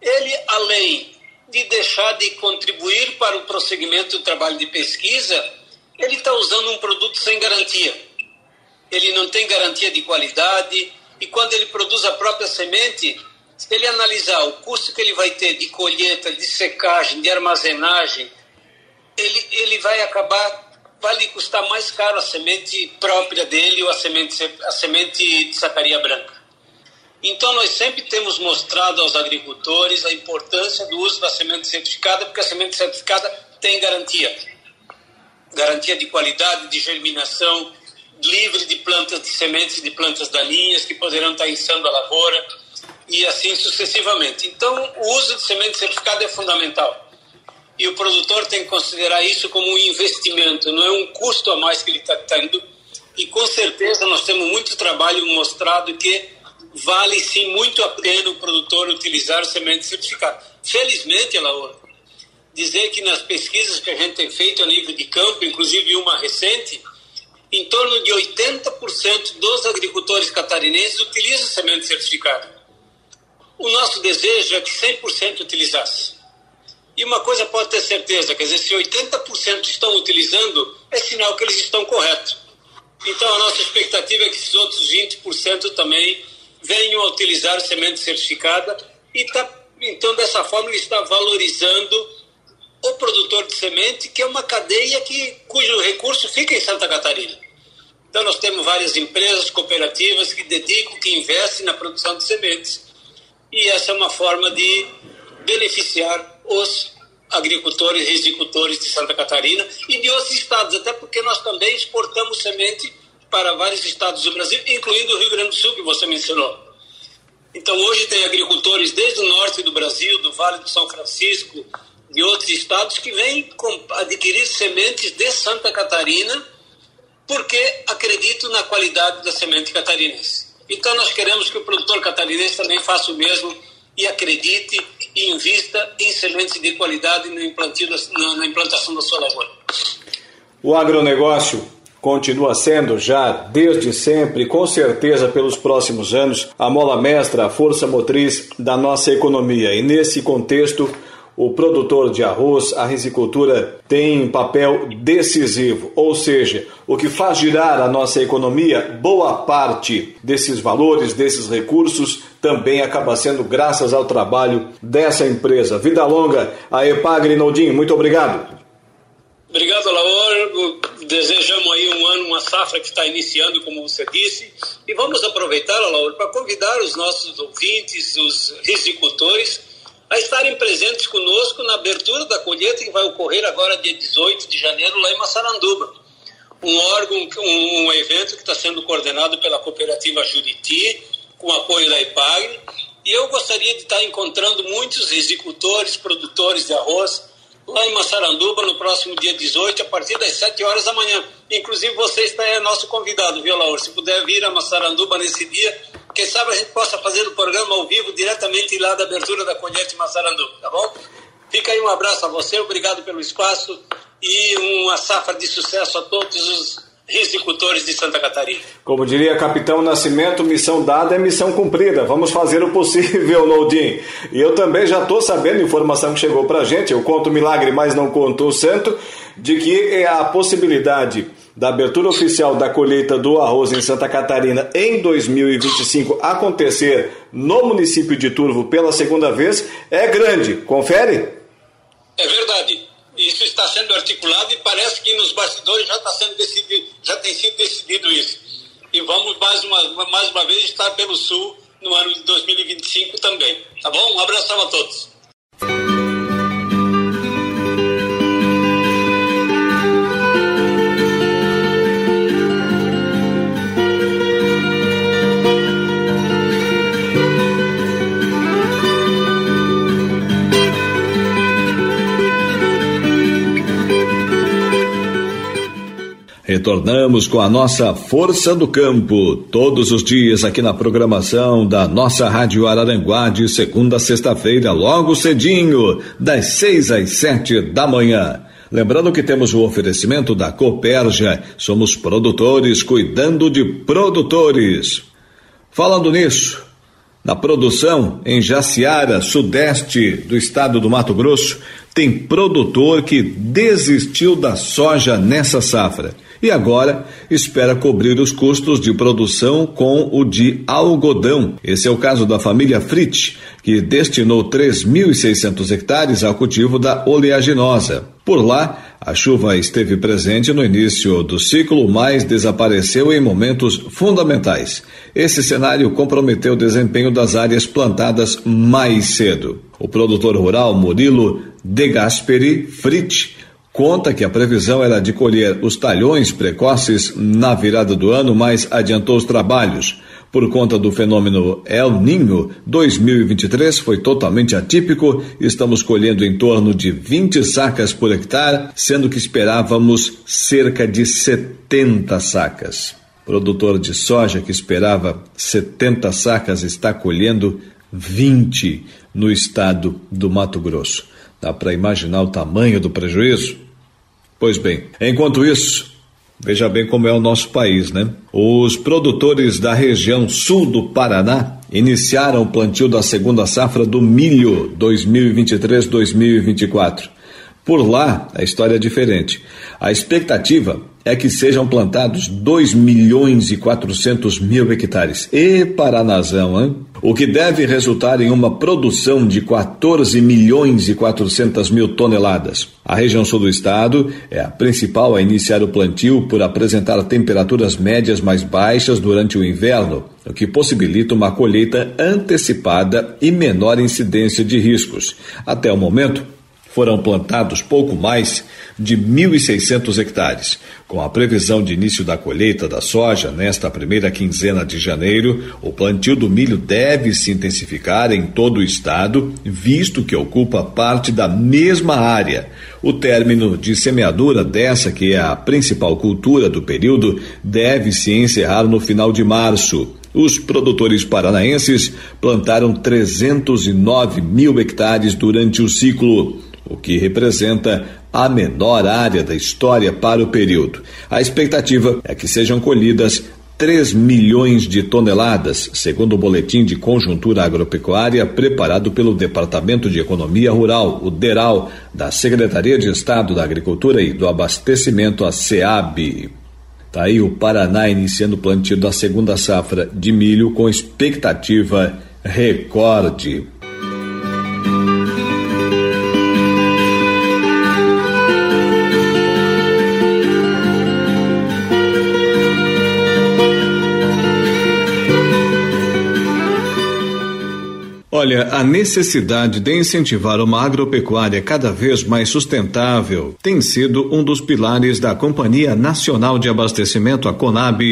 ele, além de deixar de contribuir para o prosseguimento do trabalho de pesquisa, ele está usando um produto sem garantia ele não tem garantia de qualidade e quando ele produz a própria semente, se ele analisar o custo que ele vai ter de colheita, de secagem, de armazenagem, ele, ele vai acabar, vai lhe custar mais caro a semente própria dele ou a semente, a semente de sacaria branca. Então, nós sempre temos mostrado aos agricultores a importância do uso da semente certificada, porque a semente certificada tem garantia. Garantia de qualidade, de germinação, livre de plantas de sementes de plantas daninhas que poderão estar iniciando a lavoura e assim sucessivamente. Então, o uso de semente certificada é fundamental. E o produtor tem que considerar isso como um investimento, não é um custo a mais que ele está tendo. E com certeza nós temos muito trabalho mostrado que vale sim muito a pena o produtor utilizar semente certificada. Felizmente, Laura, dizer que nas pesquisas que a gente tem feito a nível de campo, inclusive uma recente, em torno de 80% dos agricultores catarinenses utilizam semente certificada. O nosso desejo é que 100% utilizasse. E uma coisa pode ter certeza, quer dizer, se 80% estão utilizando, é sinal que eles estão corretos. Então a nossa expectativa é que esses outros 20% também venham a utilizar semente certificada e tá, então dessa forma ele está valorizando o produtor de semente, que é uma cadeia que, cujo recurso fica em Santa Catarina. Então, nós temos várias empresas, cooperativas que dedicam, que investem na produção de sementes. E essa é uma forma de beneficiar os agricultores e risicultores de Santa Catarina e de outros estados, até porque nós também exportamos semente para vários estados do Brasil, incluindo o Rio Grande do Sul, que você mencionou. Então, hoje tem agricultores desde o norte do Brasil, do Vale do São Francisco, de outros estados que vêm adquirir sementes de Santa Catarina porque acredito na qualidade da semente catarinense. Então nós queremos que o produtor catarinense também faça o mesmo e acredite e invista em sementes de qualidade na implantação da sua lavoura. O agronegócio continua sendo já desde sempre, com certeza pelos próximos anos, a mola mestra, a força motriz da nossa economia. E nesse contexto, o produtor de arroz, a risicultura tem um papel decisivo, ou seja, o que faz girar a nossa economia, boa parte desses valores, desses recursos, também acaba sendo graças ao trabalho dessa empresa. Vida longa, a Epagre Nodin, muito obrigado. Obrigado, Laor. Desejamos aí um ano, uma safra que está iniciando, como você disse. E vamos aproveitar, Laor, para convidar os nossos ouvintes, os risicultores, a estarem presentes conosco na abertura da colheita que vai ocorrer agora, dia 18 de janeiro, lá em Massaranduba. Um órgão, um, um evento que está sendo coordenado pela cooperativa Juriti, com apoio da IPAG. E eu gostaria de estar encontrando muitos risicultores, produtores de arroz, lá em Massaranduba no próximo dia 18, a partir das 7 horas da manhã. Inclusive, você está é nosso convidado, viu, Laura? Se puder vir a Massaranduba nesse dia, quem sabe a gente possa fazer o programa ao vivo diretamente lá da abertura da colheita em Massaranduba, tá bom? Fica aí um abraço a você, obrigado pelo espaço e uma safra de sucesso a todos os risicultores de Santa Catarina. Como diria Capitão Nascimento, missão dada é missão cumprida. Vamos fazer o possível, Loudin. E eu também já estou sabendo, informação que chegou para a gente, eu conto o milagre, mas não conto o santo, de que é a possibilidade da abertura oficial da colheita do arroz em Santa Catarina em 2025 acontecer no município de Turvo pela segunda vez é grande. Confere? É verdade. Isso está sendo articulado e parece que nos bastidores já está sendo decidido, já tem sido decidido isso. E vamos mais uma, mais uma vez estar pelo Sul no ano de 2025 também. Tá bom? Um abraço a todos. Retornamos com a nossa Força do Campo, todos os dias aqui na programação da nossa Rádio Araranguá, de segunda a sexta-feira, logo cedinho, das seis às sete da manhã. Lembrando que temos o oferecimento da Coperja, somos produtores cuidando de produtores. Falando nisso, na produção em Jaciara, sudeste do estado do Mato Grosso, tem produtor que desistiu da soja nessa safra e agora espera cobrir os custos de produção com o de algodão. Esse é o caso da família Fritz, que destinou 3.600 hectares ao cultivo da oleaginosa. Por lá, a chuva esteve presente no início do ciclo, mas desapareceu em momentos fundamentais. Esse cenário comprometeu o desempenho das áreas plantadas mais cedo. O produtor rural Murilo De Gasperi Fritz conta que a previsão era de colher os talhões precoces na virada do ano, mas adiantou os trabalhos. Por conta do fenômeno El Ninho, 2023 foi totalmente atípico. Estamos colhendo em torno de 20 sacas por hectare, sendo que esperávamos cerca de 70 sacas. Produtor de soja que esperava 70 sacas está colhendo 20 no estado do Mato Grosso. Dá para imaginar o tamanho do prejuízo? Pois bem, enquanto isso, veja bem como é o nosso país, né? Os produtores da região sul do Paraná iniciaram o plantio da segunda safra do milho 2023-2024. Por lá, a história é diferente. A expectativa é que sejam plantados 2 milhões e 400 mil hectares. E Paranazão, hein? O que deve resultar em uma produção de 14 milhões e 400 mil toneladas. A região sul do estado é a principal a iniciar o plantio por apresentar temperaturas médias mais baixas durante o inverno, o que possibilita uma colheita antecipada e menor incidência de riscos. Até o momento, foram plantados pouco mais de 1.600 hectares. Com a previsão de início da colheita da soja nesta primeira quinzena de janeiro, o plantio do milho deve se intensificar em todo o estado, visto que ocupa parte da mesma área. O término de semeadura dessa, que é a principal cultura do período, deve se encerrar no final de março. Os produtores paranaenses plantaram 309 mil hectares durante o ciclo o que representa a menor área da história para o período. A expectativa é que sejam colhidas 3 milhões de toneladas, segundo o boletim de conjuntura agropecuária preparado pelo Departamento de Economia Rural, o DERAL, da Secretaria de Estado da Agricultura e do Abastecimento, a SEAB. Está aí o Paraná iniciando o plantio da segunda safra de milho com expectativa recorde. Olha, a necessidade de incentivar uma agropecuária cada vez mais sustentável tem sido um dos pilares da Companhia Nacional de Abastecimento, a Conab,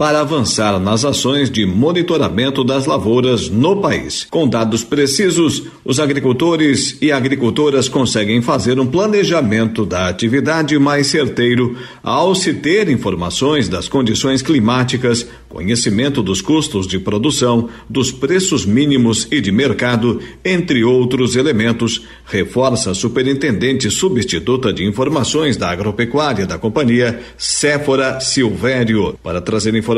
para avançar nas ações de monitoramento das lavouras no país. Com dados precisos, os agricultores e agricultoras conseguem fazer um planejamento da atividade mais certeiro ao se ter informações das condições climáticas, conhecimento dos custos de produção, dos preços mínimos e de mercado entre outros elementos, reforça a superintendente substituta de informações da agropecuária da companhia, Séfora Silvério. Para trazer informações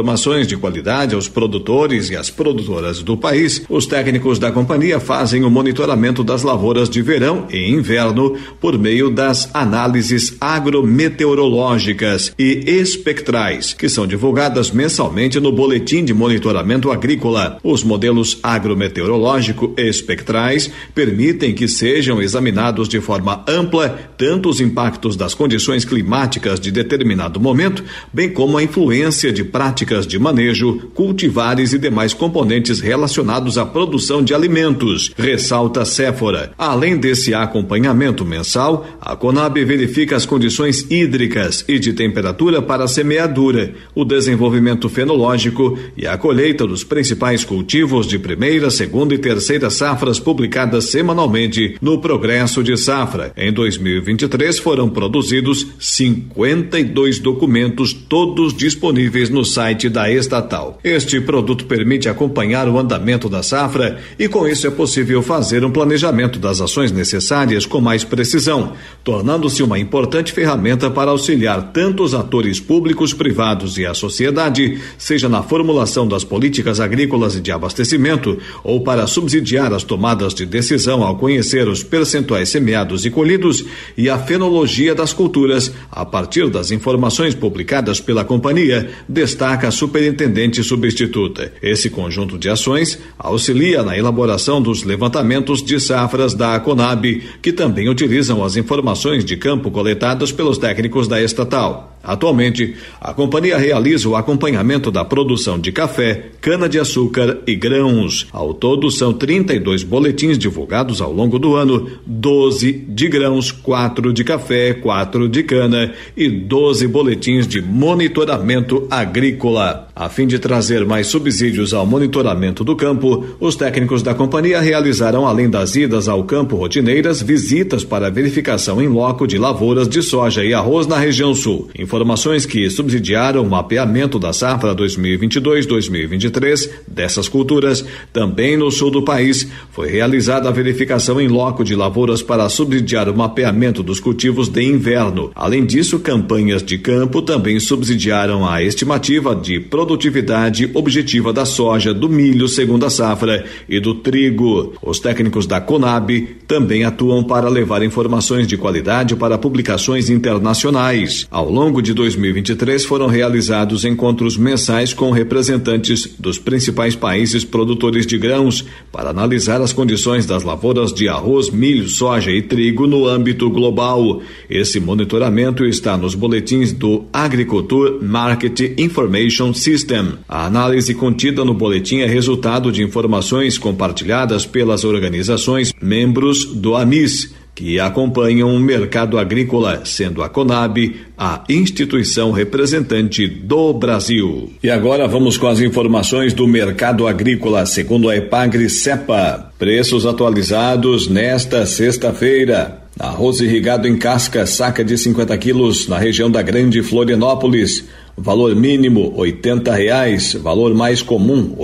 de qualidade aos produtores e às produtoras do país, os técnicos da companhia fazem o monitoramento das lavouras de verão e inverno por meio das análises agrometeorológicas e espectrais, que são divulgadas mensalmente no Boletim de Monitoramento Agrícola. Os modelos agrometeorológico espectrais permitem que sejam examinados de forma ampla tanto os impactos das condições climáticas de determinado momento, bem como a influência de práticas de manejo, cultivares e demais componentes relacionados à produção de alimentos, ressalta Séfora. Além desse acompanhamento mensal, a Conab verifica as condições hídricas e de temperatura para a semeadura, o desenvolvimento fenológico e a colheita dos principais cultivos de primeira, segunda e terceira safras publicadas semanalmente no Progresso de Safra. Em 2023 foram produzidos 52 documentos, todos disponíveis no site da estatal. Este produto permite acompanhar o andamento da safra e com isso é possível fazer um planejamento das ações necessárias com mais precisão, tornando-se uma importante ferramenta para auxiliar tanto os atores públicos, privados e a sociedade, seja na formulação das políticas agrícolas e de abastecimento ou para subsidiar as tomadas de decisão ao conhecer os percentuais semeados e colhidos e a fenologia das culturas a partir das informações publicadas pela companhia, destaca a superintendente substituta. Esse conjunto de ações auxilia na elaboração dos levantamentos de safras da Conab, que também utilizam as informações de campo coletadas pelos técnicos da estatal. Atualmente, a companhia realiza o acompanhamento da produção de café, cana-de-açúcar e grãos. Ao todo, são 32 boletins divulgados ao longo do ano: 12 de grãos, 4 de café, 4 de cana e 12 boletins de monitoramento agrícola. A fim de trazer mais subsídios ao monitoramento do campo, os técnicos da companhia realizaram, além das idas ao campo rotineiras, visitas para verificação em loco de lavouras de soja e arroz na região sul informações que subsidiaram o mapeamento da safra 2022-2023 dessas culturas. Também no sul do país foi realizada a verificação em loco de lavouras para subsidiar o mapeamento dos cultivos de inverno. Além disso, campanhas de campo também subsidiaram a estimativa de produtividade objetiva da soja, do milho segunda safra e do trigo. Os técnicos da Conab também atuam para levar informações de qualidade para publicações internacionais. Ao longo de 2023 foram realizados encontros mensais com representantes dos principais países produtores de grãos para analisar as condições das lavouras de arroz, milho, soja e trigo no âmbito global. Esse monitoramento está nos boletins do Agriculture Market Information System. A análise contida no boletim é resultado de informações compartilhadas pelas organizações membros do AMIS que acompanham o mercado agrícola, sendo a Conab a instituição representante do Brasil. E agora vamos com as informações do mercado agrícola, segundo a Epagre Cepa. Preços atualizados nesta sexta-feira. Arroz irrigado em casca, saca de 50 quilos, na região da Grande Florianópolis. Valor mínimo oitenta reais, valor mais comum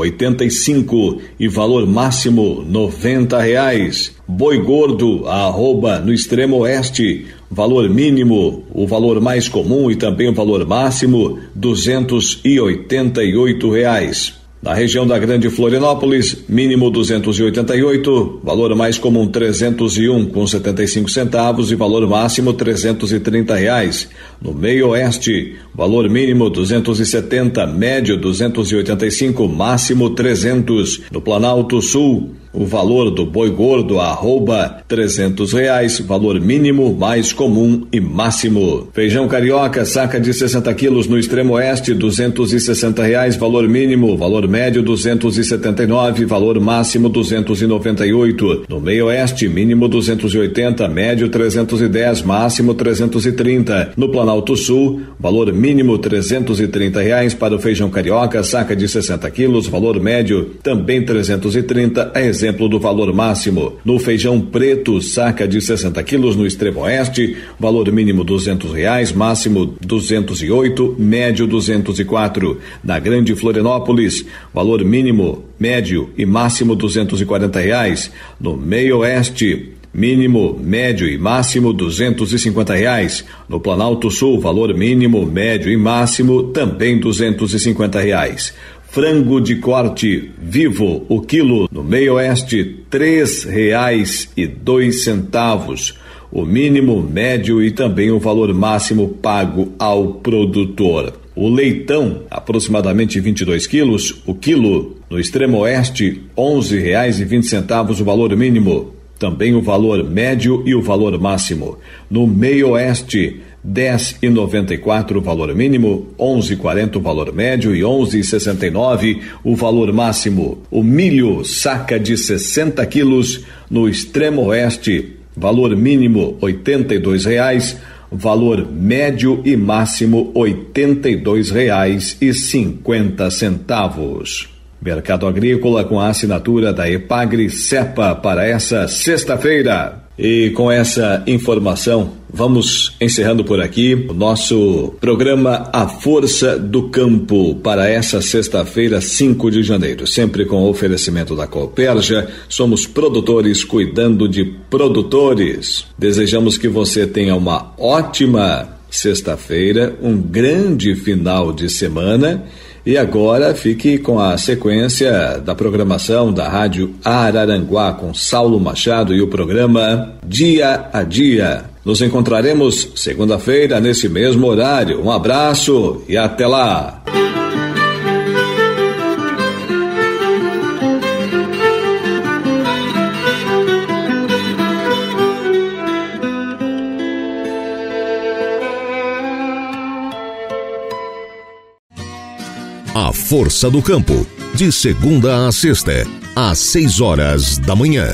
e cinco e valor máximo noventa reais. Boi gordo, arroba no extremo oeste, valor mínimo, o valor mais comum e também o valor máximo, oito reais. Na região da Grande Florianópolis, mínimo 288, valor mais comum 301 com 75 centavos e valor máximo 330 reais. No Meio Oeste, valor mínimo 270, médio 285, máximo 300. No Planalto Sul, o valor do boi gordo arroba trezentos reais, valor mínimo, mais comum e máximo. Feijão carioca, saca de 60 quilos no extremo oeste, duzentos e sessenta reais, valor mínimo, valor médio duzentos e setenta e nove, valor máximo duzentos e noventa e oito. No meio oeste, mínimo duzentos e oitenta, médio trezentos e dez, máximo trezentos e trinta. No Planalto Sul, valor mínimo trezentos e trinta reais para o feijão carioca, saca de 60 quilos, valor médio também trezentos e trinta, é exemplo do valor máximo. No feijão preto, saca de 60 quilos no extremo oeste, valor mínimo duzentos reais, máximo duzentos e oito, médio duzentos e quatro. Na Grande Florianópolis, valor mínimo, médio e máximo duzentos e quarenta reais. No meio oeste, mínimo, médio e máximo duzentos e cinquenta reais. No Planalto Sul, valor mínimo, médio e máximo também duzentos e cinquenta reais. Frango de corte vivo, o quilo no meio oeste, três reais e dois centavos. O mínimo, médio e também o valor máximo pago ao produtor. O leitão, aproximadamente 22 quilos, o quilo no extremo oeste, e vinte centavos o valor mínimo, também o valor médio e o valor máximo. No meio oeste, 10,94 o valor mínimo, 11,40 o valor médio e 11,69 o valor máximo. O milho saca de 60 quilos no extremo oeste, valor mínimo R$ 82,00, valor médio e máximo R$ 82,50. Mercado Agrícola com a assinatura da Epagre Cepa para essa sexta-feira. E com essa informação, vamos encerrando por aqui o nosso programa A Força do Campo para essa sexta-feira, 5 de janeiro. Sempre com oferecimento da Cooperja, somos produtores cuidando de produtores. Desejamos que você tenha uma ótima sexta-feira, um grande final de semana e agora fique com a sequência da programação da Rádio Araranguá com Saulo Machado e o programa Dia a Dia. Nos encontraremos segunda-feira nesse mesmo horário. Um abraço e até lá! Força do Campo, de segunda a sexta, às seis horas da manhã.